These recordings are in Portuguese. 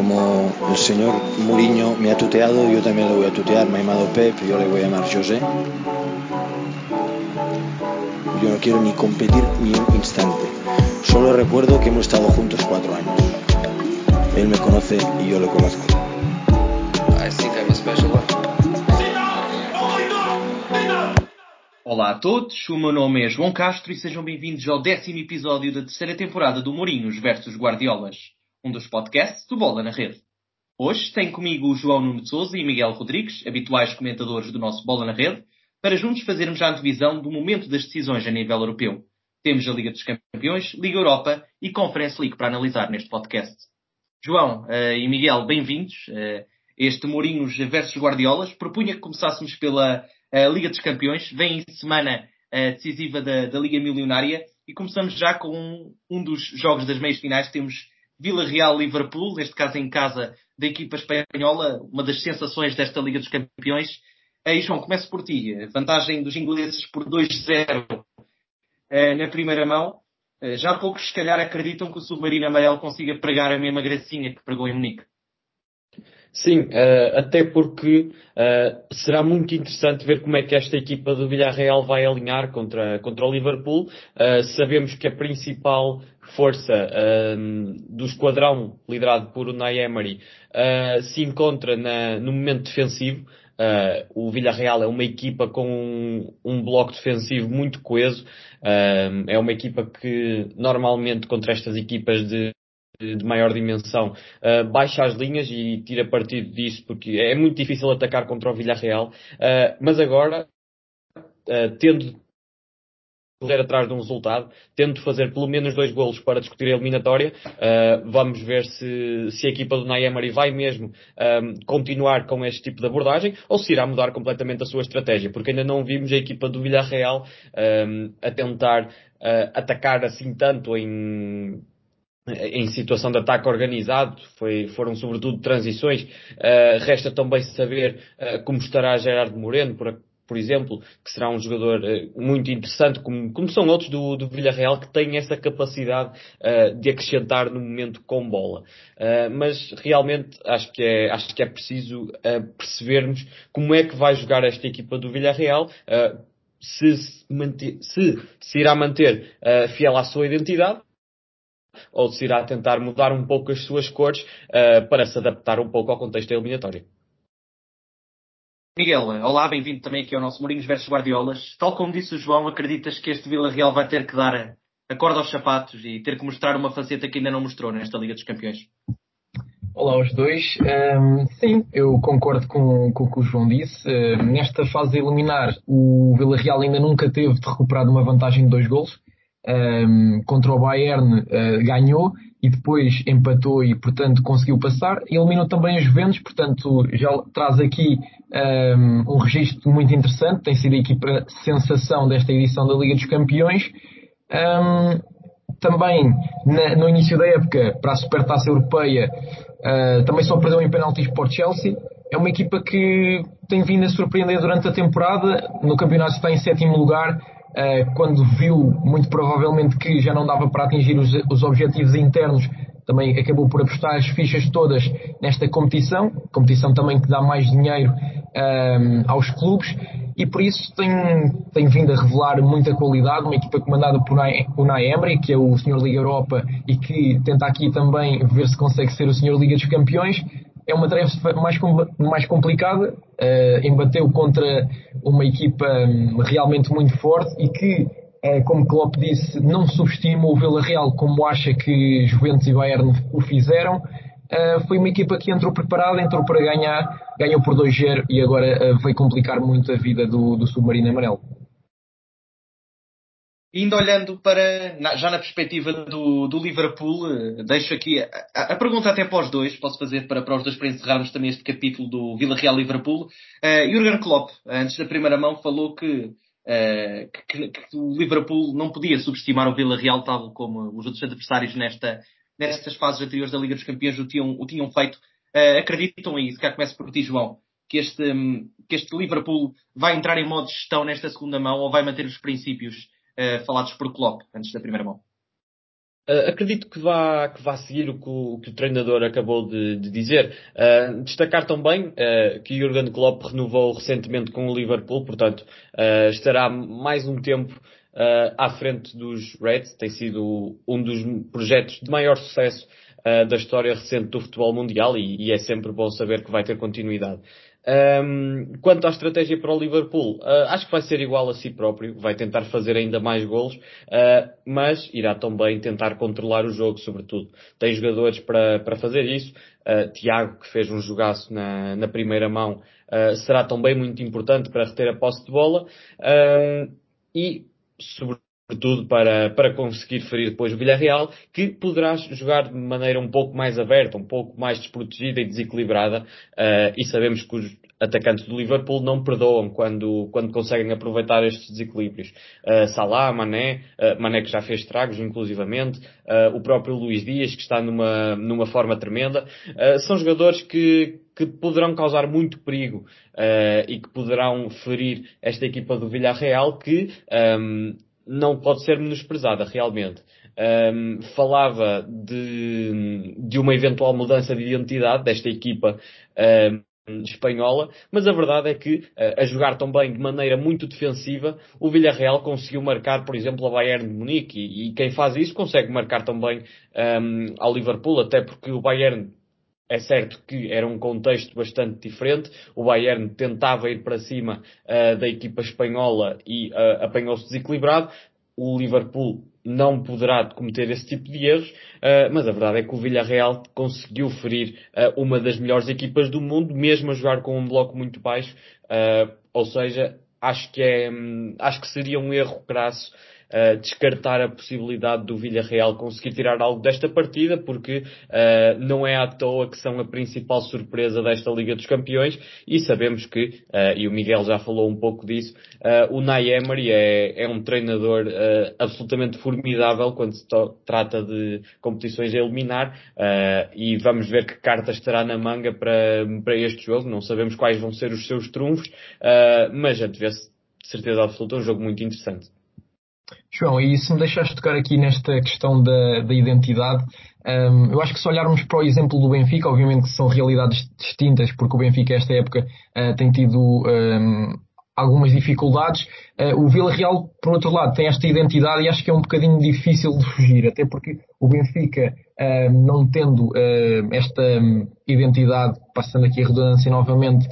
como el señor Mourinho me ha tuteado, yo también le voy a tutear. Me ha llamado Pep, yo le voy a llamar José. Yo no quiero ni competir ni un instante. Solo recuerdo que hemos estado juntos cuatro años. Él me conoce y yo lo conozco. Olá a todos, o meu nome é João Castro e sejam bem-vindos ao décimo episódio da terceira temporada do Mourinhos versus Guardiolas, um dos podcasts do Bola na Rede. Hoje tenho comigo o João Nuno de Souza e Miguel Rodrigues, habituais comentadores do nosso Bola na Rede, para juntos fazermos a antevisão do momento das decisões a nível europeu. Temos a Liga dos Campeões, Liga Europa e Conference League para analisar neste podcast. João uh, e Miguel, bem-vindos. Uh, este Mourinhos versus Guardiolas. Propunha que começássemos pela a Liga dos Campeões. Vem semana uh, decisiva da, da, Liga Milionária e começamos já com um, um dos jogos das meias finais. Temos Vila Real-Liverpool, neste caso em casa da equipa espanhola, uma das sensações desta Liga dos Campeões. Aí, João, começo por ti. Vantagem dos ingleses por 2-0 uh, na primeira mão. Uh, já poucos, se calhar, acreditam que o Submarino Amarelo consiga pregar a mesma gracinha que pregou em Munique. Sim, uh, até porque uh, será muito interessante ver como é que esta equipa do Villarreal vai alinhar contra, contra o Liverpool. Uh, sabemos que a principal força do esquadrão liderado por Unai Emery se encontra na, no momento defensivo. o Villarreal é uma equipa com um, um bloco defensivo muito coeso. é uma equipa que normalmente contra estas equipas de de maior dimensão uh, baixa as linhas e tira partido disso porque é muito difícil atacar contra o Villarreal uh, mas agora uh, tendo correr atrás de um resultado, tendo fazer pelo menos dois golos para discutir a eliminatória. Vamos ver se, se a equipa do Nayemari vai mesmo continuar com este tipo de abordagem ou se irá mudar completamente a sua estratégia, porque ainda não vimos a equipa do Villarreal a tentar atacar assim tanto em em situação de ataque organizado, foi, foram sobretudo transições. Uh, resta também saber uh, como estará Gerardo Moreno, por, por exemplo, que será um jogador uh, muito interessante, como, como, são outros do, do Villarreal, que têm essa capacidade de acrescentar no momento com bola. mas realmente acho que é, acho que é preciso percebermos como é que vai jogar esta equipa do Villarreal. se, se, manter, se, se irá manter fiel à sua identidade ou se irá tentar mudar um pouco as suas cores uh, para se adaptar um pouco ao contexto eliminatório. Miguel, olá, bem-vindo também aqui ao nosso Mourinhos versus Guardiolas. Tal como disse o João, acreditas que este Vila Real vai ter que dar a corda aos sapatos e ter que mostrar uma faceta que ainda não mostrou nesta Liga dos Campeões? Olá aos dois. Um, sim, eu concordo com, com, o que o João disse. Uh, nesta fase de eliminar, o Vila Real ainda nunca teve de recuperar uma vantagem de dois golos um, contra o Bayern uh, ganhou e depois empatou e, portanto, conseguiu passar. Eliminou também os Juventus, portanto, já traz aqui um, um registro muito interessante. Tem sido a equipa sensação desta edição da Liga dos Campeões. Um, também, na, no início da época, para a Supertaça Europeia, uh, também só perdeu em penaltis para Chelsea. É uma equipa que tem vindo a surpreender durante a temporada. No campeonato está em sétimo lugar quando viu muito provavelmente que já não dava para atingir os, os objetivos internos, também acabou por apostar as fichas todas nesta competição, competição também que dá mais dinheiro um, ehm, aos clubes e por isso tem, tem vindo a revelar muita qualidade, uma equipa comandada por Unai Emery, que é o Senhor Liga Europa e que tenta aqui também ver se consegue ser o Senhor Liga dos Campeões, é uma tarefa mais, mais complicada. Uh, embateu contra uma equipa um, realmente muito forte e que, uh, como Klopp disse, não subestima o Vila Real como acha que Juventus e Bayern o fizeram. Uh, foi uma equipa que entrou preparada, entrou para ganhar, ganhou por 2-0 e agora veio complicar muito a vida do, do Submarino Amarelo. Indo olhando para, já na perspectiva do, do Liverpool, eh, deixo aqui a, a, pergunta até para os dois, posso fazer para, para os dois para encerrarmos também este capítulo do Vila Real Liverpool. Uh, Jurgen Klopp, antes da primeira mão, falou que, uh, que, que, o Liverpool não podia subestimar o Vila Real, tal como os outros adversários nesta, nestas fases anteriores da Liga dos Campeões o tinham, o tinham feito. Uh, acreditam em isso? Cá começo por ti, João. Que este, que este Liverpool vai entrar em modo de gestão nesta segunda mão ou vai manter os princípios uh, falados por Klopp antes da primeira mão? Uh, acredito que vá, que vá seguir o que o, que o treinador acabou de, de dizer. Uh, destacar também uh, que Jurgen Klopp renovou recentemente com o Liverpool, portanto estará mais um tempo à frente dos Reds. Tem sido um dos projetos de maior sucesso da história recente do futebol mundial e, e, é sempre bom saber que vai ter continuidade. Um, quanto à estratégia para o Liverpool, uh, acho que vai ser igual a si próprio, vai tentar fazer ainda mais golos, uh, mas irá também tentar controlar o jogo, sobretudo. Tem jogadores para, para fazer isso. Uh, Tiago, que fez um jogaço na, na primeira mão, será também muito importante para reter a posse de bola. e, sobretudo, sobretudo para, para conseguir ferir depois o Villarreal, que poderá jogar de maneira um pouco mais aberta, um pouco mais desprotegida e desequilibrada, uh, e sabemos que os atacantes do Liverpool não perdoam quando, quando conseguem aproveitar estes desequilíbrios. Uh, Salah, Mané, uh, Mané que já fez estragos, inclusivamente, uh, o próprio Luís Dias, que está numa, numa forma tremenda, são jogadores que, que poderão causar muito perigo e que poderão ferir esta equipa do Villarreal que um, não pode ser menosprezada realmente. Um, falava de, de uma eventual mudança de identidade desta equipa um, espanhola, mas a verdade é que, a jogar também de maneira muito defensiva, o Villarreal conseguiu marcar, por exemplo, a Bayern de Munique, e, e quem faz isso consegue marcar também um, ao Liverpool, até porque o Bayern é certo que era um contexto bastante diferente. O Bayern tentava ir para cima uh, da equipa espanhola e uh, apanhou-se desequilibrado. O Liverpool não poderá cometer esse tipo de erros, uh, mas a verdade é que o Villarreal conseguiu ferir uma das melhores equipas do mundo, mesmo a jogar com um bloco muito baixo. ou seja, acho que é, um, acho que seria um erro crasso uh, descartar a possibilidade do Villarreal conseguir tirar algo desta partida, porque uh, não é à toa que são a principal surpresa desta Liga dos Campeões e sabemos que, uh, e o Miguel já falou um pouco disso, o Nay Emery é, é um treinador absolutamente formidável quando se trata de competições a eliminar e vamos ver que cartas terá na manga para, para este jogo. Não sabemos quais vão ser os seus trunfos, mas já tivesse certeza absoluta um jogo muito interessante. João, e se me deixaste tocar aqui nesta questão da, da identidade, um, eu acho que se olharmos para o exemplo do Benfica, obviamente que são realidades distintas, porque o Benfica esta época uh, tem tido um, algumas dificuldades. Uh, o Vila Real, por outro lado, tem esta identidade e acho que é um bocadinho difícil de fugir, até porque o Benfica, uh, não tendo uh, esta um, identidade, passando aqui a redundância novamente,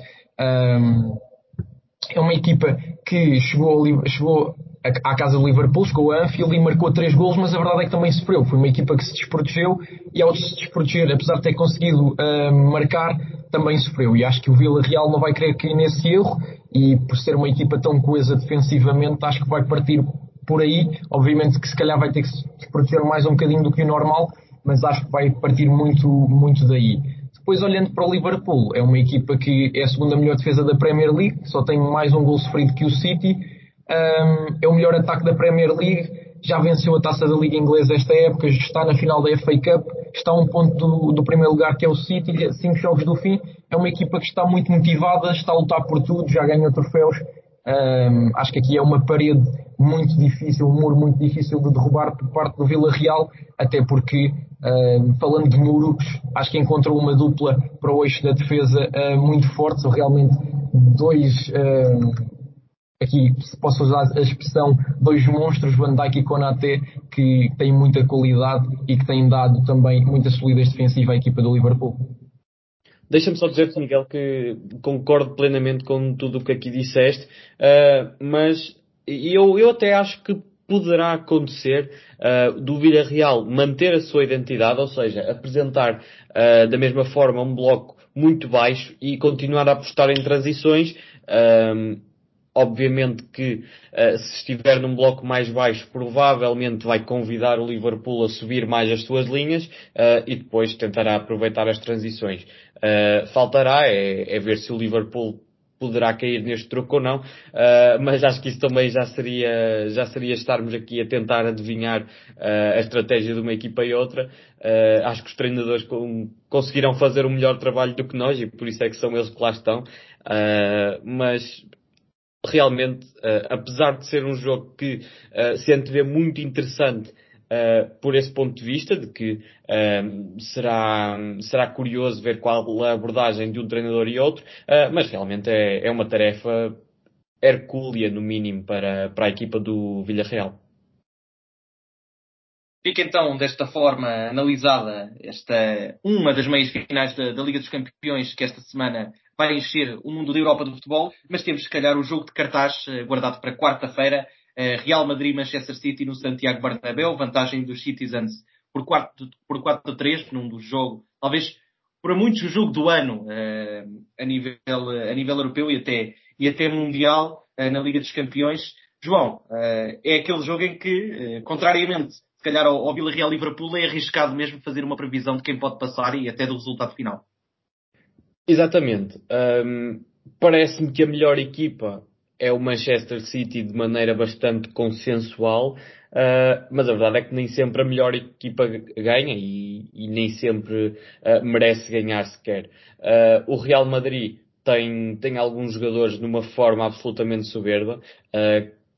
é uma equipa que chegou, chegou à casa do Liverpool, chegou a Anfield e marcou três gols, mas a verdade é que também sofreu. Foi uma equipa que se desprotegeu e ao se desproteger, apesar de ter conseguido uh, marcar, também sofreu. E acho que o Vila Real não vai querer cair nesse erro e por ser uma equipa tão coesa defensivamente, acho que vai partir por aí. Obviamente que se calhar vai ter que se desproteger mais um bocadinho do que o normal, mas acho que vai partir muito, muito daí. Depois, olhando para o Liverpool, é uma equipa que é a segunda melhor defesa da Premier League, só tem mais um gol sofrido que o City um, é o melhor ataque da Premier League, já venceu a taça da Liga Inglesa esta época, está na final da FA Cup, está a um ponto do, do primeiro lugar que é o City, cinco jogos do fim. É uma equipa que está muito motivada, está a lutar por tudo, já ganhou troféus. Um, acho que aqui é uma parede muito difícil, um muro muito difícil de derrubar por parte do Vila Real, até porque, um, falando de muros, acho que encontrou uma dupla para o eixo da defesa uh, muito forte, são realmente dois aqui posso usar a expressão dois monstros, Van Dijk e Konaté, que têm muita qualidade e que têm dado também muita solidez defensiva à equipa do Liverpool. Deixa-me só dizer, Miguel, que concordo plenamente com tudo o que aqui disseste, uh, mas eu, eu até acho que poderá acontecer uh, do Villarreal manter a sua identidade, ou seja, apresentar uh, da mesma forma um bloco muito baixo e continuar a apostar em transições. Obviamente que uh, se estiver num bloco mais baixo, provavelmente vai convidar o Liverpool a subir mais as suas linhas uh, e depois tentará aproveitar as transições. Uh, faltará é, é, ver se o Liverpool poderá cair neste truque ou não, mas acho que isso também já seria, já seria estarmos aqui a tentar adivinhar a estratégia de uma equipa e outra. acho que os treinadores com, conseguirão fazer um melhor trabalho do que nós e por isso é que são eles que lá estão. mas realmente, uh, apesar de ser um jogo que uh, se antevê muito interessante, uh, por esse ponto de vista, de que será, será curioso ver qual a abordagem de um treinador e outro, mas realmente é, é uma tarefa hercúlea, no mínimo, para, para a equipa do Villarreal. Fica então desta forma analisada esta uma das meias finais da, da, Liga dos Campeões que esta semana vai encher o mundo da Europa do futebol, mas temos se calhar o jogo de cartaz eh, guardado para quarta-feira, eh, Real Madrid-Manchester City no Santiago Bernabéu, vantagem dos Citizens por 4, por 4 a 3 num dos jogos, talvez para muitos o jogo do ano eh, a, nível, a nível europeu e até, e até mundial na Liga dos Campeões. João, é aquele jogo em que, contrariamente se calhar ao, Vila Real Liverpool é arriscado mesmo fazer uma previsão de quem pode passar e até do resultado final. Exatamente. Um, Parece-me que a melhor equipa é o Manchester City de maneira bastante consensual, uh, mas a verdade é que nem sempre a melhor equipa ganha e, e nem sempre uh, merece ganhar sequer. Uh, o Real Madrid tem, tem alguns jogadores numa forma absolutamente soberba.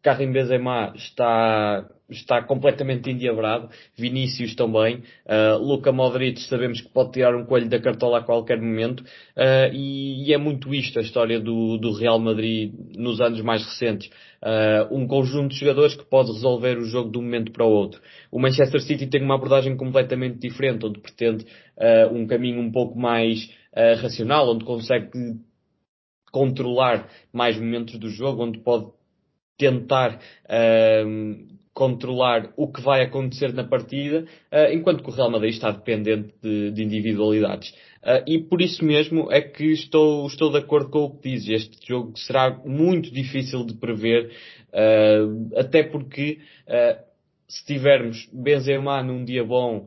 Karim Benzema está está completamente endiabrado. Vinícius também. Uh, Luka Modric sabemos que pode tirar um coelho da cartola a qualquer momento. Uh, e, e, é muito isto a história do, do Real Madrid nos anos mais recentes. Uh, um conjunto de jogadores que pode resolver o jogo de um momento para o outro. O Manchester City tem uma abordagem completamente diferente, onde pretende um caminho um pouco mais racional, onde consegue controlar mais momentos do jogo, onde pode tentar uh, controlar o que vai acontecer na partida, uh, enquanto que o Real Madrid está dependente de, de individualidades. Uh, e por isso mesmo é que estou, estou de acordo com o que diz. Este jogo será muito difícil de prever, uh, até porque se tivermos Benzema num dia bom,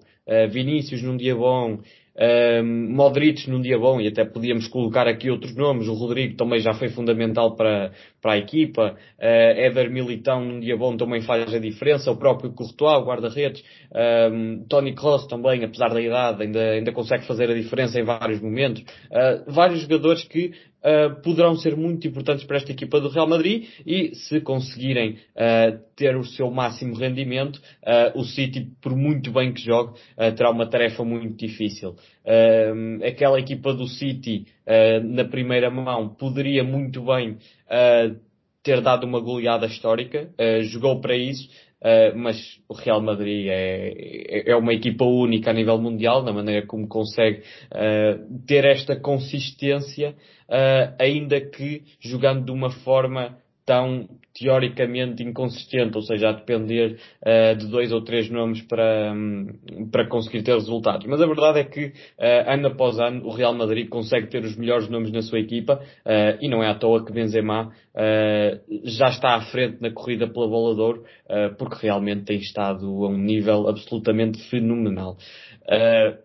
Vinícius num dia bom um, Modric num dia bom, e até podíamos colocar aqui outros nomes, o Rodrigo também já foi fundamental para, para a equipa, uh, Éder Militão num dia bom também faz a diferença, o próprio Courtois, o guarda-redes, um, Tony Kroos também, apesar da idade, ainda, ainda consegue fazer a diferença em vários momentos. Uh, vários jogadores que uh, poderão ser muito importantes para esta equipa do Real Madrid e se conseguirem uh, ter o seu máximo rendimento, uh, o City, por muito bem que jogue, terá uma tarefa muito difícil. aquela equipa do City, na primeira mão, poderia muito bem ter dado uma goleada histórica, jogou para isso, Uh, mas o Real Madrid é, é, é, uma equipa única a nível mundial, na maneira como consegue uh, ter esta consistência, uh, ainda que jogando de uma forma tão teoricamente inconsistente, ou seja, a depender uh, de dois ou três nomes para, um, para conseguir ter resultados. Mas a verdade é que, uh, ano após ano, o Real Madrid consegue ter os melhores nomes na sua equipa uh, e não é à toa que Benzema já está à frente na corrida pela bola de ouro, porque realmente tem estado a um nível absolutamente fenomenal.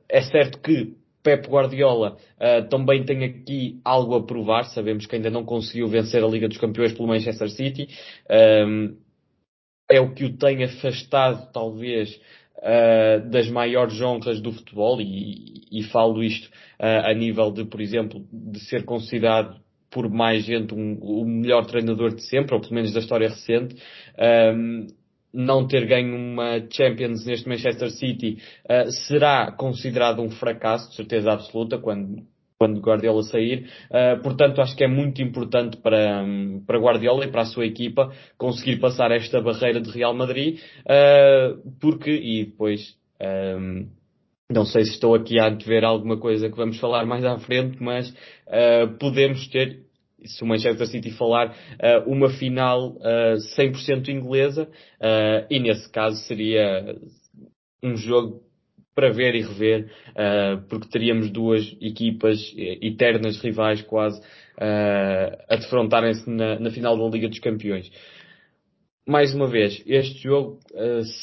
é certo que Pep Guardiola uh, também tem aqui algo a provar. Sabemos que ainda não conseguiu vencer a Liga dos Campeões pelo Manchester City. Um, é o que o tem afastado, talvez, uh, das maiores honras do futebol. E, e falo isto uh, a nível de, por exemplo, de ser considerado por mais gente um, o melhor treinador de sempre, ou pelo menos da história recente. Um, não ter ganho uma Champions neste Manchester City uh, será considerado um fracasso, de certeza absoluta, quando, quando Guardiola sair. Uh, portanto, acho que é muito importante para, para Guardiola e para a sua equipa conseguir passar esta barreira de Real Madrid, uh, porque, e depois, um, não sei se estou aqui a antever alguma coisa que vamos falar mais à frente, mas podemos ter se o Manchester City falar, uh, uma final uh, 100% inglesa, uh, e nesse caso seria um jogo para ver e rever, porque teríamos duas equipas eternas rivais quase a defrontarem-se na, na, final da Liga dos Campeões. Mais uma vez, este jogo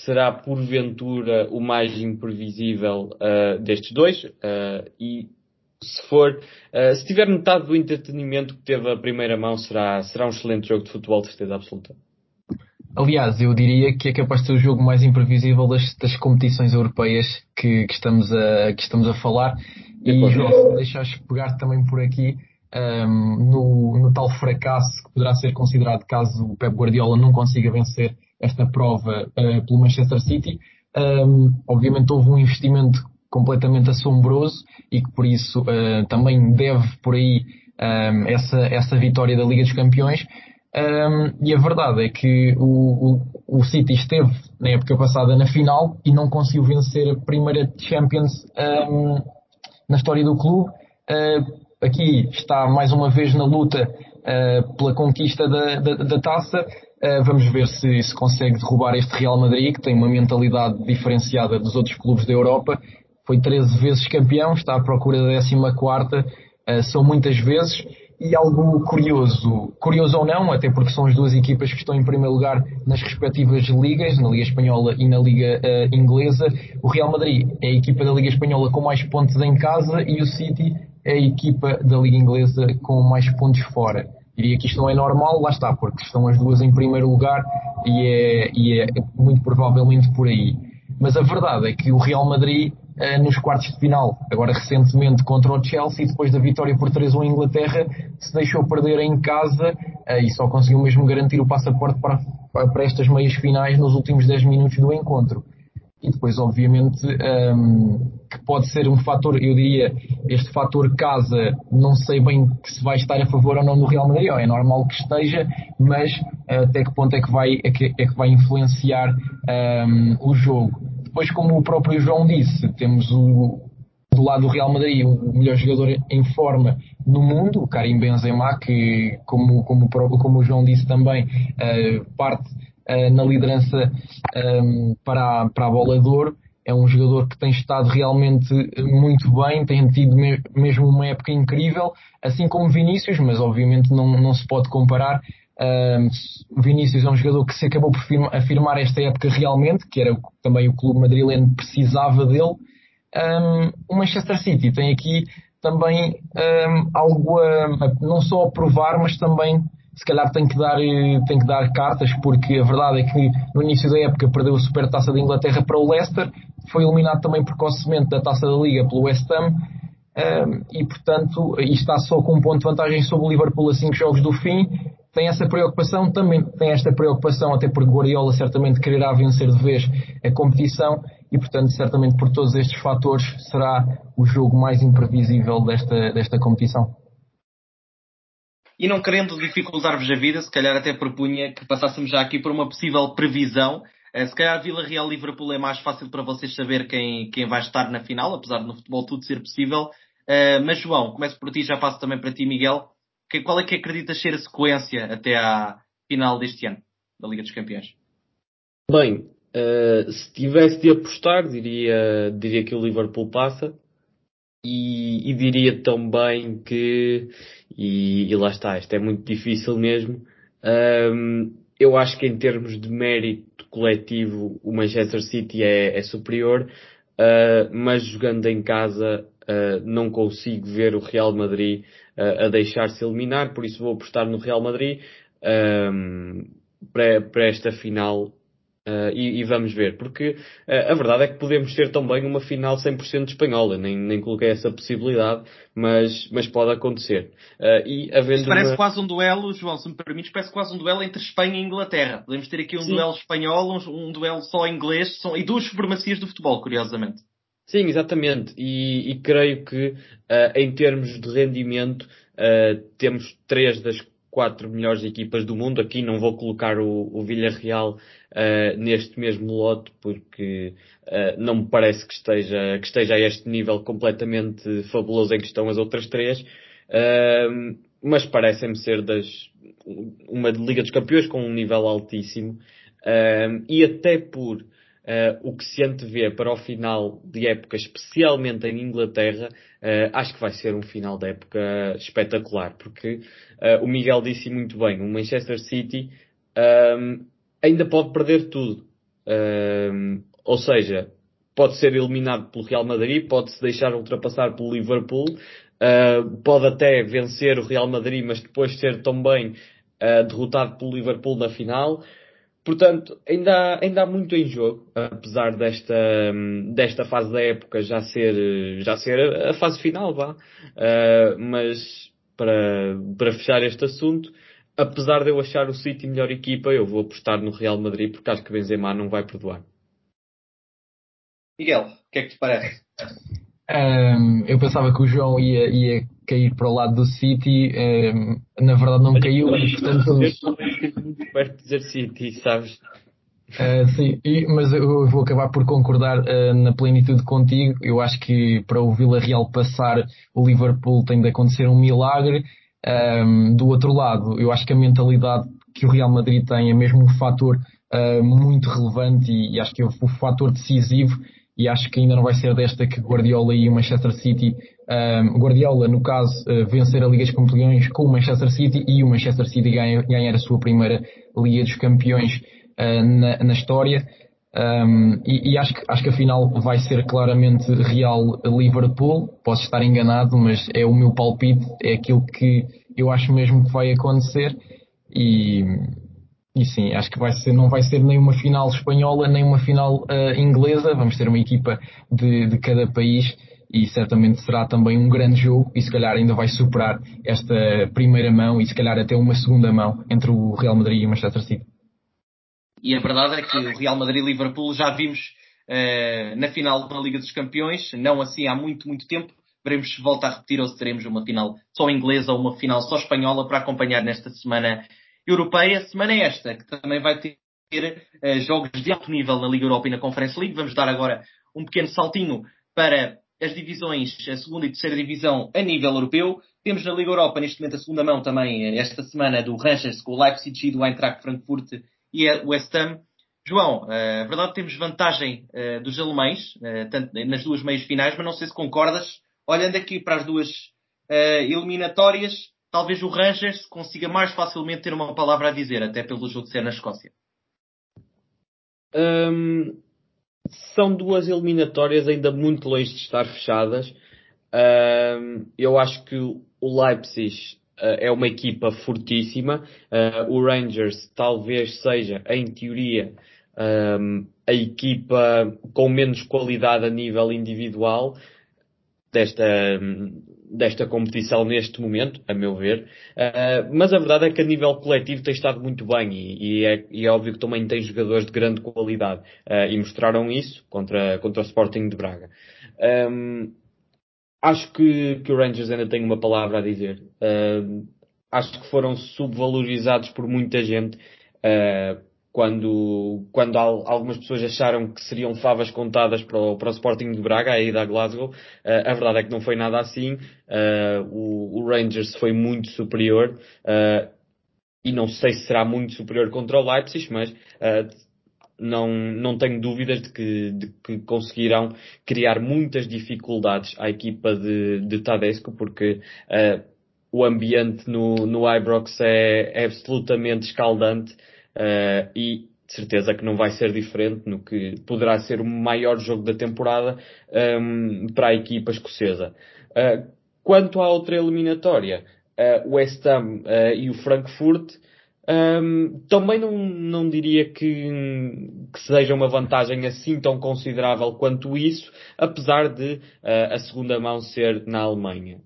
será porventura o mais imprevisível destes dois e se for, uh, se tiver metade do entretenimento que teve a primeira mão, será, será um excelente jogo de futebol, de certeza absoluta. Aliás, eu diria que é capaz de ser o jogo mais imprevisível das, das competições europeias que, que, estamos a, que estamos a falar. E, João, se deixares pegar também por aqui, um, ehm, no, no, tal fracasso que poderá ser considerado caso o Pep Guardiola não consiga vencer esta prova uh, pelo Manchester City, Um, obviamente houve um investimento completamente assombroso e que por isso uh, também deve por aí um, essa, essa vitória da Liga dos Campeões. Um, e a verdade é que o, o, o, City esteve na época passada na final e não conseguiu vencer a primeira Champions um, na história do clube. Uh, aqui está mais uma vez na luta uh, pela conquista da, da, da taça. Uh, vamos ver se, se consegue derrubar este Real Madrid, que tem uma mentalidade diferenciada dos outros clubes da Europa. Foi 13 vezes campeão, está à procura da 14, são muitas vezes e algo curioso, curioso ou não, até porque são as duas equipas que estão em primeiro lugar nas respectivas ligas, na Liga Espanhola e na Liga uh, Inglesa. O Real Madrid é a equipa da Liga Espanhola com mais pontos em casa e o City é a equipa da Liga Inglesa com mais pontos fora. Diria que isto não é normal, lá está, porque estão as duas em primeiro lugar e é, e é muito provavelmente por aí. Mas a verdade é que o Real Madrid uh, nos quartos de final. Agora, recentemente, contra o Chelsea, depois da vitória por 3-1 em Inglaterra, se deixou perder em casa uh, e só conseguiu mesmo garantir o passaporte para, para estas meias finais nos últimos 10 minutos do encontro. E depois, obviamente, um, ehm, que pode ser um fator, eu diria, este fator casa, não sei bem se vai estar a favor ou não do Real Madrid, é normal que esteja, mas uh, até que ponto é que vai, é que, é que vai influenciar um, ehm, o jogo depois, como o próprio João disse, temos o, do lado do Real Madrid o melhor jogador em forma no mundo, o Karim Benzema, que, como, como, como o João disse também, uh, parte uh, na liderança um, ehm, para, a, para a bola de ouro. É um jogador que tem estado realmente muito bem, tem tido me mesmo uma época incrível, assim como Vinícius, mas obviamente não, não se pode comparar Uh, Vinícius é um jogador que se acabou por afirmar esta época realmente, que era também o clube madrileno precisava dele. Um, o Manchester City tem aqui também um, algo a, a, não só a provar, mas também se calhar tem que, dar, tem que dar cartas, porque a verdade é que no início da época perdeu a Super Taça da Inglaterra para o Leicester, foi eliminado também precocemente da Taça da Liga pelo West Ham, um, e portanto, e está só com um ponto de vantagem sobre o Liverpool a 5 jogos do fim, tem essa preocupação, também tem esta preocupação, até porque Guardiola certamente quererá vencer de vez a competição e, portanto, certamente por todos estes fatores será o jogo mais imprevisível desta, desta competição. E não querendo dificultar-vos a vida, se calhar até propunha que passássemos já aqui por uma possível previsão. Eh, se calhar Vila Real Liverpool é mais fácil para vocês saber quem, quem vai estar na final, apesar de no futebol tudo ser possível. Eh, mas João, começo por ti, já passo também para ti, Miguel que, qual é que acreditas ser a sequência até à final deste ano da Liga dos Campeões? Bem, uh, se tivesse de apostar, diria, diria que o Liverpool passa. E, e diria também que, e, e, lá está, isto é muito difícil mesmo, um, eu acho que em termos de mérito coletivo o Manchester City é, é superior, uh, mas jogando em casa uh, não consigo ver o Real Madrid a deixar-se eliminar, por isso vou apostar no Real Madrid um, para, para esta final Uh, e, e, vamos ver, porque uh, a verdade é que podemos ter também uma final 100% espanhola, nem, nem coloquei essa possibilidade, mas, mas pode acontecer. Uh, e havendo Isto parece uma... quase um duelo, João, se me permites, parece quase um duelo entre Espanha e Inglaterra. Podemos ter aqui um Sim. duelo espanhol, um, um, duelo só inglês, são, e duas supremacias do futebol, curiosamente. Sim, exatamente. E, e creio que uh, em termos de rendimento uh, temos três das quatro melhores equipas do mundo. Aqui não vou colocar o, o Villarreal uh, neste mesmo lote porque não me parece que esteja, que esteja a este nível completamente fabuloso em que estão as outras três. mas parecem-me ser das, uma Liga dos Campeões com um nível altíssimo. e até por Uh, o que se antevê para o final de época, especialmente em Inglaterra, uh, acho que vai ser um final de época espetacular, porque uh, o Miguel disse muito bem, o Manchester City um, ainda pode perder tudo. Um, ou seja, pode ser eliminado pelo Real Madrid, pode-se deixar ultrapassar pelo Liverpool, pode até vencer o Real Madrid, mas depois ser também derrotado pelo Liverpool na final. Portanto, ainda há, ainda há muito em jogo, apesar desta, desta fase da época já ser, já ser a fase final, vá. Uh, mas, para, para fechar este assunto, apesar de eu achar o City melhor equipa, eu vou apostar no Real Madrid porque acho que Benzema não vai perdoar. Miguel, o que é que te parece? Um, eu pensava que o João ia, ia cair para o lado do City, um, na verdade não caiu, portanto. muito perto de dizer City, sabes? Uh, sim, e, mas eu vou acabar por concordar uh, na plenitude contigo. Eu acho que para o Vila Real passar, o Liverpool tem de acontecer um milagre. Um, do outro lado, eu acho que a mentalidade que o Real Madrid tem é mesmo um fator uh, muito relevante e, e, acho que é o, o fator decisivo e acho que ainda não vai ser desta que Guardiola e o Manchester City, um, Guardiola no caso, uh, vencer a Liga dos Campeões com o Manchester City e o Manchester City ganhar, ganhar a sua primeira Liga dos Campeões uh, na, na, história. Um, e, e acho, que, acho que a final vai ser claramente Real Liverpool. Posso estar enganado, mas é o meu palpite, é aquilo que eu acho mesmo que vai acontecer. E, e sim, acho que vai ser, não vai ser nem uma final espanhola, nem uma final uh, inglesa. Vamos ter uma equipa de, de cada país e certamente será também um grande jogo e se calhar ainda vai superar esta primeira mão e se calhar até uma segunda mão entre o Real Madrid e o Manchester City. E a verdade é que o Real Madrid e Liverpool já vimos uh, na final da Liga dos Campeões, não assim há muito, muito tempo. Veremos se volta a repetir ou se teremos uma final só inglesa ou uma final só espanhola para acompanhar nesta semana europeia. Semana esta, que também vai ter uh, jogos de alto nível na Liga Europa e na Conference League. Vamos dar agora um pequeno saltinho para as divisões, a segunda e terceira divisão a nível europeu. Temos na Liga Europa, neste momento, a segunda mão também, esta semana, do Rangers com o Leipzig e do Eintracht Frankfurt e o West Ham. João, a verdade temos vantagem dos alemães, tanto nas duas meias finais, mas não sei se concordas, olhando aqui para as duas eliminatórias, talvez o Rangers consiga mais facilmente ter uma palavra a dizer, até pelo jogo de ser na Escócia. Um, são duas eliminatórias ainda muito longe de estar fechadas. Eu acho que o Leipzig uh, é uma equipa fortíssima. Uh, o Rangers talvez seja, em teoria, um, a equipa com menos qualidade a nível individual desta, desta competição neste momento, a meu ver. Uh, mas a verdade é que a nível coletivo tem estado muito bem e, e, é, e é, óbvio que também tem jogadores de grande qualidade uh, e mostraram isso contra, contra o Sporting de Braga. Um, acho que, que o Rangers ainda tem uma palavra a dizer. Uh, acho que foram subvalorizados por muita gente quando, quando algumas pessoas acharam que seriam favas contadas para o, para o Sporting de Braga, a ida a Glasgow, uh, a verdade é que não foi nada assim. Uh, o, o, Rangers foi muito superior uh, e não sei se será muito superior contra o Leipzig, mas não, não tenho dúvidas de que, de que conseguirão criar muitas dificuldades à equipa de, de Tadesco, porque o ambiente no, no Ibrox é, é absolutamente escaldante. Uh, e de certeza que não vai ser diferente no que poderá ser o maior jogo da temporada um, para a equipa escocesa. Uh, quanto à outra eliminatória, uh, o West Ham e o Frankfurt, um, também não, não diria que, que, seja uma vantagem assim tão considerável quanto isso, apesar de uh, a segunda mão ser na Alemanha.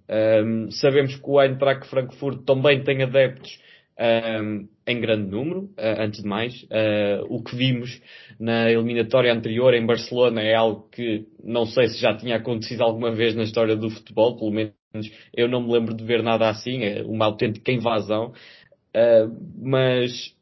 Um, sabemos que o Eintracht Frankfurt também tem adeptos um, em grande número, uh, antes de mais. Uh, o que vimos na eliminatória anterior em Barcelona é algo que não sei se já tinha acontecido alguma vez na história do futebol, pelo menos eu não me lembro de ver nada assim, é uma autêntica invasão. Uh, mas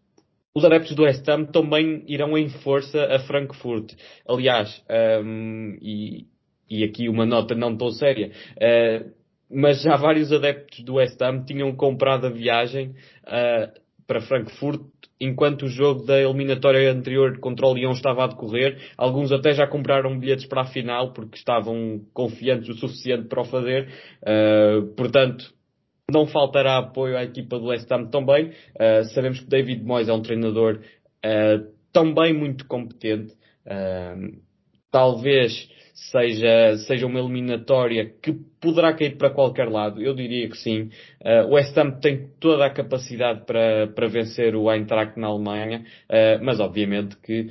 os adeptos do West Ham também irão em força a Frankfurt. Aliás, um, e, e aqui uma nota não tão séria, uh, mas já vários adeptos do West Ham tinham comprado a viagem uh, para Frankfurt enquanto o jogo da eliminatória anterior contra o Lyon estava a decorrer. Alguns até já compraram bilhetes para a final porque estavam confiantes o suficiente para o fazer. Uh, portanto, não faltará apoio à equipa do West Ham também. Uh, sabemos que David Moyes é um treinador também muito competente. talvez seja, seja uma eliminatória que poderá cair para qualquer lado, eu diria que sim. Uh, o West Ham tem toda a capacidade para, para vencer o Eintracht na Alemanha, uh, mas obviamente que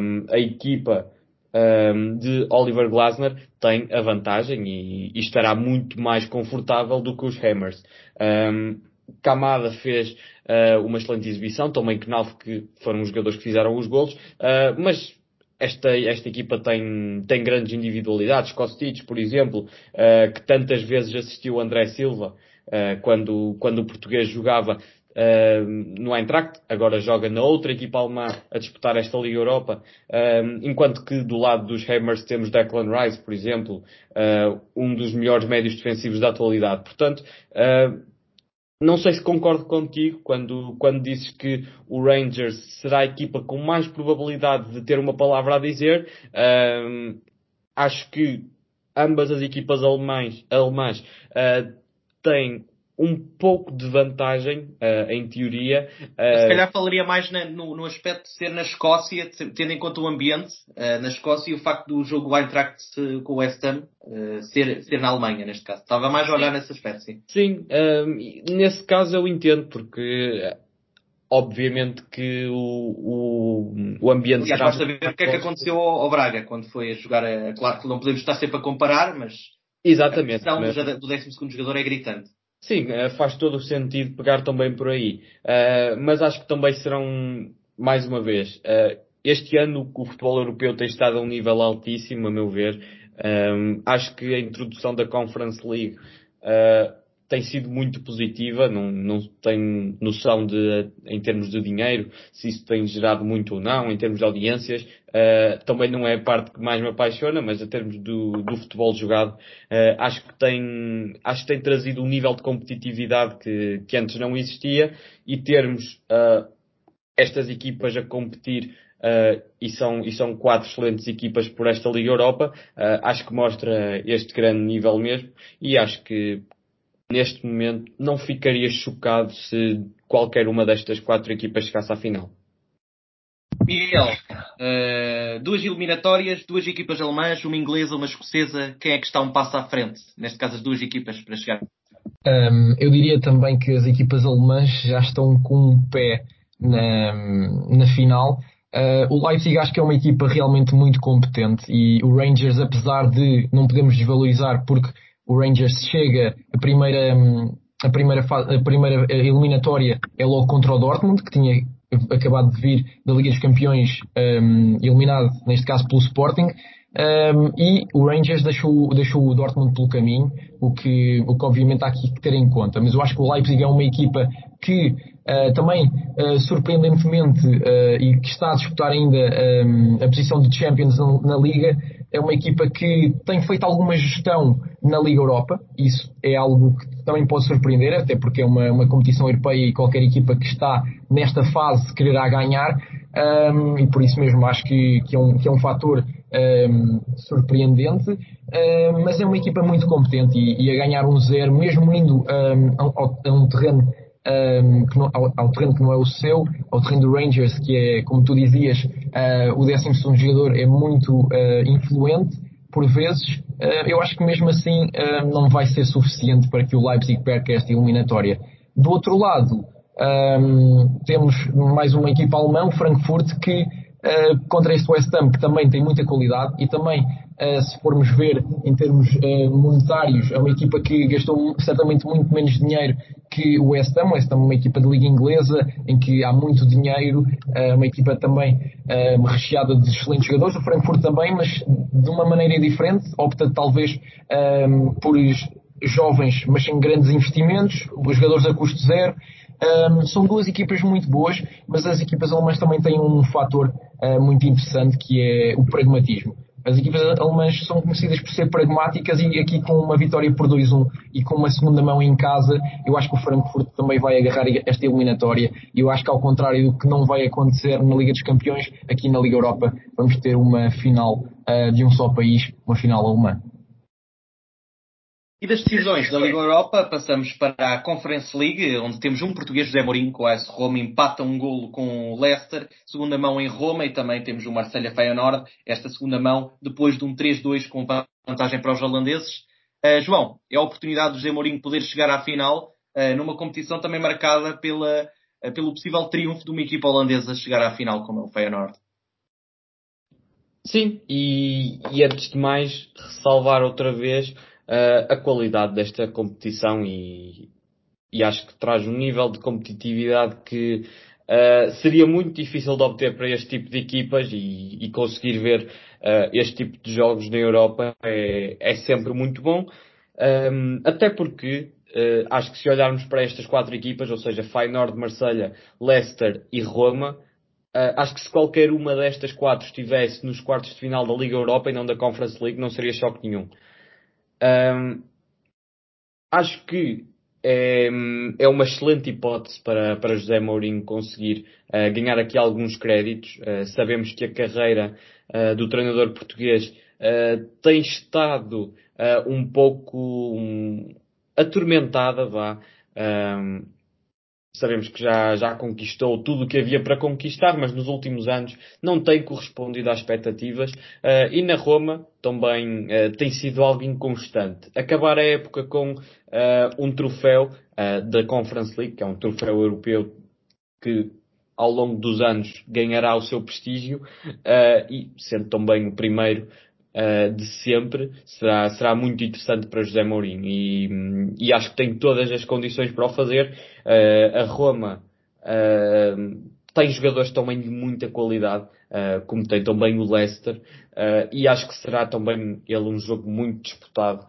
um, a equipa um, de Oliver Glasner tem a vantagem e, e, estará muito mais confortável do que os Hammers. Um, Camada fez uh, uma excelente exibição, também Knauf que foram os jogadores que fizeram os golos, uh, mas esta, esta equipa tem, tem grandes individualidades. Kostic, por exemplo, uh, que tantas vezes assistiu André Silva uh, quando, quando o português jogava uh, no Eintracht, agora joga na outra equipa alemã a disputar esta Liga Europa, enquanto que do lado dos Hammers temos Declan Rice, por exemplo, um dos melhores médios defensivos da atualidade. Portanto, não sei se concordo contigo quando, quando dizes que o Rangers será a equipa com mais probabilidade de ter uma palavra a dizer. Um, acho que ambas as equipas alemãs, alemãs uh, têm um pouco de vantagem, uh, em teoria. Uh... Se calhar falaria mais na, no, no, aspecto de ser na Escócia, tendo em conta o ambiente, uh, na Escócia e o facto do jogo Eintracht com o West Ham ser, ser na Alemanha, neste caso. Estava mais a olhar nesse aspecto, sim. Sim, nesse caso eu entendo, porque obviamente que o, o, o ambiente Aliás, basta ver o que é que aconteceu ao, ao, Braga quando foi a jogar. A, claro que não podemos estar sempre a comparar, mas Exatamente, a questão mas... do 12 jogador é gritante. Sim, eh, faz todo o sentido pegar também por aí. Uh, mas acho que também serão, mais uma vez, uh, este ano o futebol europeu tem estado a um nível altíssimo, a meu ver. Um, acho que a introdução da Conference League uh, tem sido muito positiva, não, não tenho noção de, em termos de dinheiro, se isso tem gerado muito ou não, em termos de audiências, uh, também não é a parte que mais me apaixona, mas em termos do, do futebol jogado, uh, acho que tem, acho que tem trazido um nível de competitividade que, que antes não existia e termos uh, estas equipas a competir Uh, e, são, e são quatro excelentes equipas por esta Liga Europa. Uh, acho que mostra este grande nível mesmo e acho que neste momento não ficaria chocado se qualquer uma destas quatro equipas chegasse à final. Miguel, uh, duas eliminatórias, duas equipas alemãs, uma inglesa, uma escocesa. Quem é que está um passo à frente? Neste caso, as duas equipas para chegar. Um, eu diria também que as equipas alemãs já estão com um pé na, na final. Uh, o Leipzig acho que é uma equipa realmente muito competente e o Rangers, apesar de não podemos desvalorizar porque o Rangers chega a primeira, a primeira, a primeira eliminatória é logo contra o Dortmund, que tinha acabado de vir da Liga dos Campeões um, eliminado, neste caso pelo Sporting, um, e o Rangers deixou, deixou o Dortmund pelo caminho, o que, o que obviamente há aqui que ter em conta. Mas eu acho que o Leipzig é uma equipa que uh, também, uh, surpreendentemente, uh, e que está a disputar ainda um, a posição de Champions na, na, Liga, é uma equipa que tem feito alguma gestão na Liga Europa. Isso é algo que também pode surpreender, até porque é uma, uma competição europeia e qualquer equipa que está nesta fase quererá ganhar. Um, e por isso mesmo acho que, que, é, um, que é um fator um, surpreendente, um, mas é uma equipa muito competente e, e a ganhar um zero, mesmo indo a um terreno um, não, ao, ao, terreno que não é o seu, ao terreno do Rangers, que é, como tu dizias, uh, o 12 jogador é muito uh, influente, por vezes, uh, eu acho que mesmo assim não vai ser suficiente para que o Leipzig perca esta eliminatória. Do outro lado, um, temos mais uma equipa alemã, o Frankfurt, que uh, contra este West Ham, que também tem muita qualidade e também, uh, se formos ver em termos uh, monetários, é uma equipa que gastou certamente muito menos dinheiro que o West Ham. O West Ham é uma equipa de liga inglesa em que há muito dinheiro, uma equipa também recheada de excelentes jogadores. O Frankfurt também, mas de uma maneira diferente, opta talvez por jovens, mas sem grandes investimentos, os jogadores a custo zero. São duas equipas muito boas, mas as equipas alemãs também têm um fator muito interessante que é o pragmatismo. As equipas alemãs são conhecidas por ser pragmáticas e aqui com uma vitória por 2-1 e com uma segunda mão em casa, eu acho que o Frankfurt também vai agarrar esta eliminatória e eu acho que ao contrário do que não vai acontecer na Liga dos Campeões, aqui na Liga Europa vamos ter uma final uh, de um só país, uma final alemã. E das decisões da Liga Europa, passamos para a Conference League, onde temos um português, José Mourinho, com o AS Roma, empata um golo com o Leicester, segunda mão em Roma, e também temos o Marselha Feyenoord, esta segunda mão, depois de um 3-2 com vantagem para os holandeses. Uh, João, é a oportunidade do José Mourinho poder chegar à final, uh, numa competição também marcada pela, uh, pelo possível triunfo de uma equipa holandesa chegar à final, como é o Feyenoord. Sim, e, e antes de mais, ressalvar outra vez uh, a qualidade desta competição e, e acho que traz um nível de competitividade que Uh, seria muito difícil de obter para este tipo de equipas e, e conseguir ver uh, este tipo de jogos na Europa é, é sempre muito bom. Um, até porque uh, acho que se olharmos para estas quatro equipas, ou seja, Feyenoord, Marselha, Leicester e Roma, acho que se qualquer uma destas quatro estivesse nos quartos de final da Liga Europa e não da Conference League, não seria choque nenhum. Um, acho que é, é uma excelente hipótese para, para José Mourinho conseguir uh, ganhar aqui alguns créditos. Uh, sabemos que a carreira uh, do treinador português tem estado um pouco um, atormentada, vá. Um, sabemos que já, já conquistou tudo o que havia para conquistar, mas nos últimos anos não tem correspondido às expectativas. Uh, e na Roma também uh, tem sido algo inconstante. Acabar a época com uh, um troféu da Conference League, que é um troféu europeu que ao longo dos anos ganhará o seu prestígio e sendo também o primeiro uh, de sempre será, será muito interessante para José Mourinho e, e acho que tem todas as condições para o fazer. Uh, a Roma uh, tem jogadores também de muita qualidade, como tem também o Leicester, e acho que será também ele um jogo muito disputado.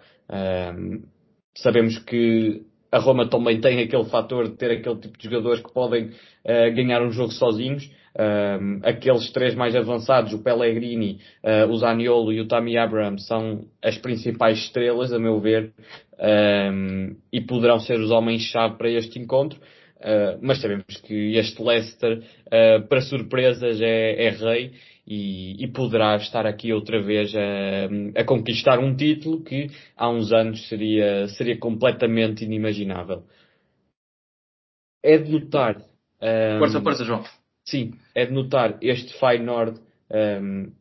sabemos que a Roma também tem aquele fator de ter aquele tipo de jogadores que podem ganhar um jogo sozinhos. Um, aqueles três mais avançados, o Pellegrini, uh, o Zaniolo e o Tammy Abraham, são as principais estrelas, a meu ver, um, e poderão ser os homens-chave para este encontro. Uh, mas sabemos que este Leicester, uh, para surpresas, é, é rei e, e, poderá estar aqui outra vez a, a, conquistar um título que há uns anos seria, seria completamente inimaginável. É de notar. Um, força, força, João sim, é de notar este Feyenoord um,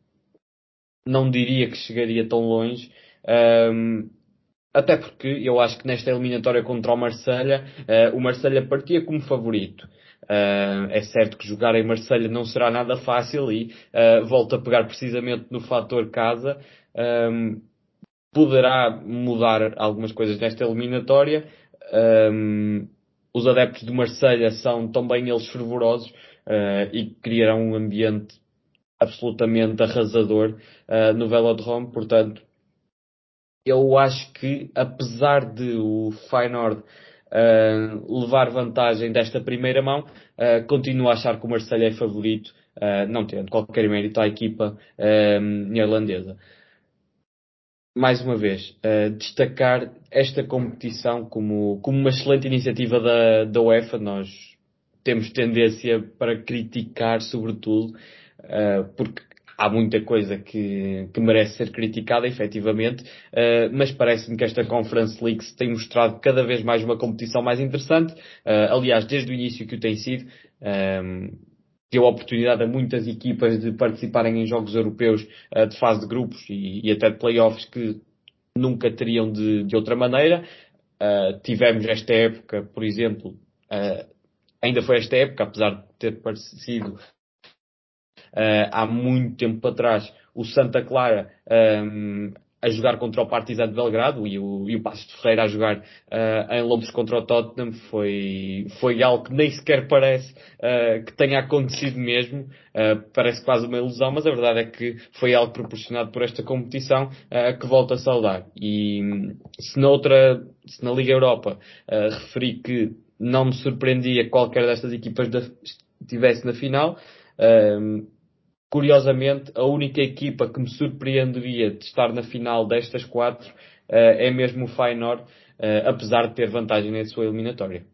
não diria que chegaria tão longe, um, até porque eu acho que nesta eliminatória contra o Marselha uh, o Marselha partia como favorito. Uh, é certo que jogar em Marselha não será nada fácil e uh, volta a pegar precisamente no fator casa. Um, poderá mudar algumas coisas nesta eliminatória. Um, os adeptos do Marselha são também eles fervorosos, uh, e criará um ambiente absolutamente arrasador uh, no Velodrome. Portanto, eu acho que apesar de o Feyenoord uh, levar vantagem desta primeira mão, uh, continuo a achar que o Marseille é favorito, uh, não tendo qualquer mérito à equipa neerlandesa. Mais uma vez, destacar esta competição como, como uma excelente iniciativa da, da UEFA. Nós temos tendência para criticar, sobretudo, uh, porque há muita coisa que, que merece ser criticada, efetivamente, uh, mas parece-me que esta Conference League se tem mostrado cada vez mais uma competição mais interessante. Uh, aliás, desde o início que o tem sido, um, deu oportunidade a muitas equipas de participarem em jogos europeus uh, de fase de grupos e, e, até de playoffs que nunca teriam de, de outra maneira. tivemos esta época, por exemplo, ainda foi esta época, apesar de ter parecido uh, há muito tempo atrás, o Santa Clara um, a jogar contra o Partizan de Belgrado e o, e o Passo de Ferreira a jogar uh, em Londres contra o Tottenham foi, foi algo que nem sequer parece uh, que tenha acontecido mesmo. Uh, parece quase uma ilusão, mas a verdade é que foi algo proporcionado por esta competição que volta a saudar. E se na outra, se na Liga Europa referi que não me surpreendia qualquer destas equipas estivesse na final. Um, curiosamente, a única equipa que me surpreenderia de estar na final destas quatro uh, é mesmo o Feyenoord, uh, apesar de ter vantagem na sua eliminatória.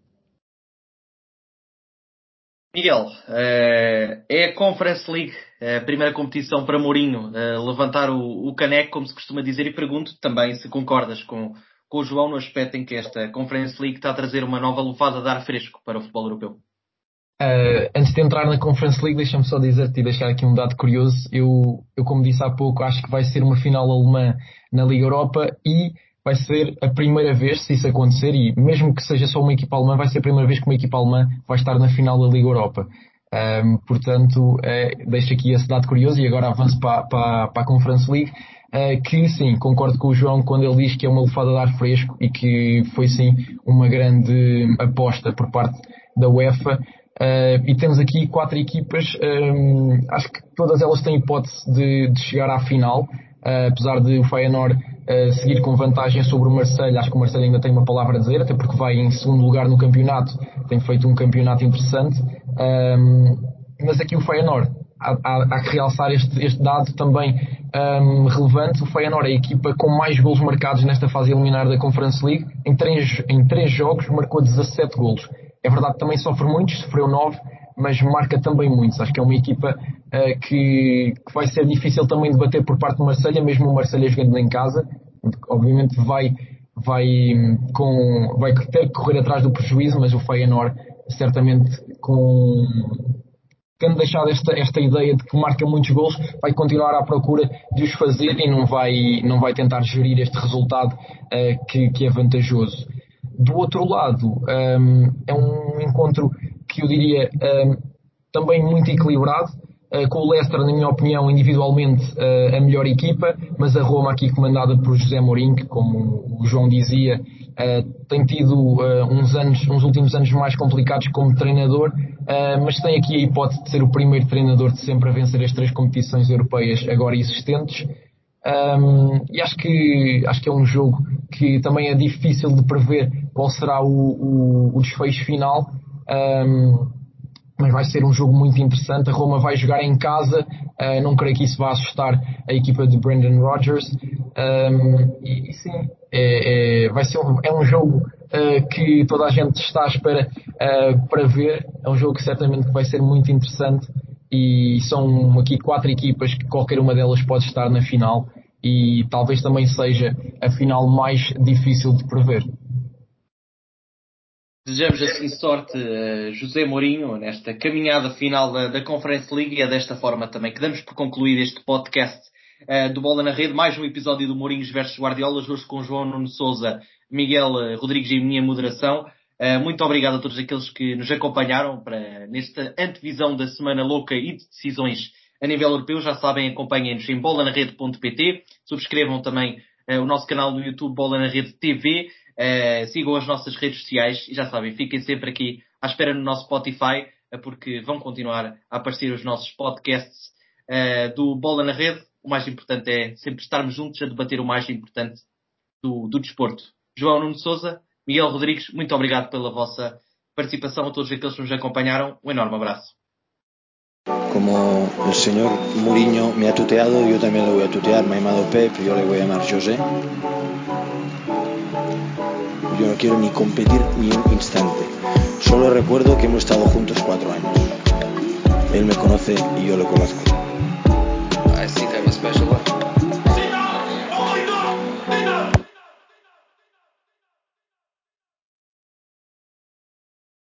Miguel, uh, é a Conference League, a primeira competição para Mourinho, levantar o caneco, como se costuma dizer, e pergunto também se concordas com, com o João no aspecto em que esta Conference League está a trazer uma nova lufada de ar fresco para o futebol europeu. Uh, antes de entrar na Conference League, deixa-me só dizer-te e deixar aqui um dado curioso. Eu, eu, como disse há pouco, acho que vai ser uma final alemã na Liga Europa e vai ser a primeira vez, se isso acontecer, e mesmo que seja só uma equipa alemã, vai ser a primeira vez que uma equipa alemã vai estar na final da Liga Europa. Um, portanto, uh, deixo aqui esse dado curioso e agora avanço para, para, para a Conference League. Uh, que sim, concordo com o João quando ele diz que é uma lufada de ar fresco e que foi sim uma grande aposta por parte da UEFA. Uh, e temos aqui quatro equipas, um, acho que todas elas têm hipótese de, de chegar à final, apesar de o Feyenoord seguir com vantagem sobre o Marseille, acho que o Marseille ainda tem uma palavra a dizer, até porque vai em segundo lugar no campeonato, tem feito um campeonato interessante, mas aqui o Feyenoord, há, há, há que realçar este, este dado também um, relevante, o Feyenoord é a equipa com mais golos marcados nesta fase eliminar da Conference League, em três, em três jogos marcou 17 golos é verdade também sofre muitos, sofreu 9, mas marca também muitos. Acho que é uma equipa uh, que, que, vai ser difícil também de bater por parte do Marselha, mesmo o Marselha jogando em casa. Obviamente vai, vai, com, vai ter que correr atrás do prejuízo, mas o Feyenoord certamente com tendo deixado esta, esta ideia de que marca muitos gols, vai continuar à procura de os fazer e não vai, não vai tentar gerir este resultado uh, que, que é vantajoso. Do outro lado, um, é um encontro que eu diria um, também muito equilibrado, uh, com o Leicester, na minha opinião, individualmente uh, a melhor equipa, mas a Roma aqui comandada por José Mourinho, que como o João dizia, tem tido uns anos, uns últimos anos mais complicados como treinador, mas tem aqui a hipótese de ser o primeiro treinador de sempre a vencer as três competições europeias agora existentes. Um, e acho que, acho que é um jogo que também é difícil de prever qual será o, o, o desfecho final. Um, mas vai ser um jogo muito interessante. A Roma vai jogar em casa, uh, não creio que isso vá assustar a equipa de Brandon Rodgers. Um, e, e, sim, é, é, vai ser um, é um jogo uh, que toda a gente está à espera uh, para ver. É um jogo que certamente vai ser muito interessante e são aqui quatro equipas que qualquer uma delas pode estar na final e talvez também seja a final mais difícil de prever. Desejamos assim sorte a José Mourinho nesta caminhada final da, da Conference League e é desta forma também que damos por concluído este podcast uh, do Bola na Rede, mais um episódio do Mourinhos versus Guardiolas, hoje com João Nuno Souza, Miguel eh, Rodrigues e minha moderação. Uh, muito obrigado a todos aqueles que nos acompanharam para, nesta antevisão da Semana Louca e de decisões a nível europeu. Já sabem, acompanhem-nos em bolanarede.pt. Subscrevam também o nosso canal no YouTube Bola na Rede TV. Sigam as nossas redes sociais e já sabem, fiquem sempre aqui à espera no nosso Spotify, porque vão continuar a aparecer os nossos podcasts do Bola na Rede. O mais importante é sempre estarmos juntos a debater o mais importante do, do desporto. João Nuno Souza, Miguel Rodrigues, muito obrigado pela vossa participação, a todos aqueles que nos acompanharam. Um enorme abraço. Como el señor Muriño me ha tuteado, también lo voy a tutear. Me ha Pep, yo le voy a llamar José. Yo no quiero ni competir ni un instante. Solo recuerdo que hemos estado juntos cuatro años. Él me conoce y yo lo conozco.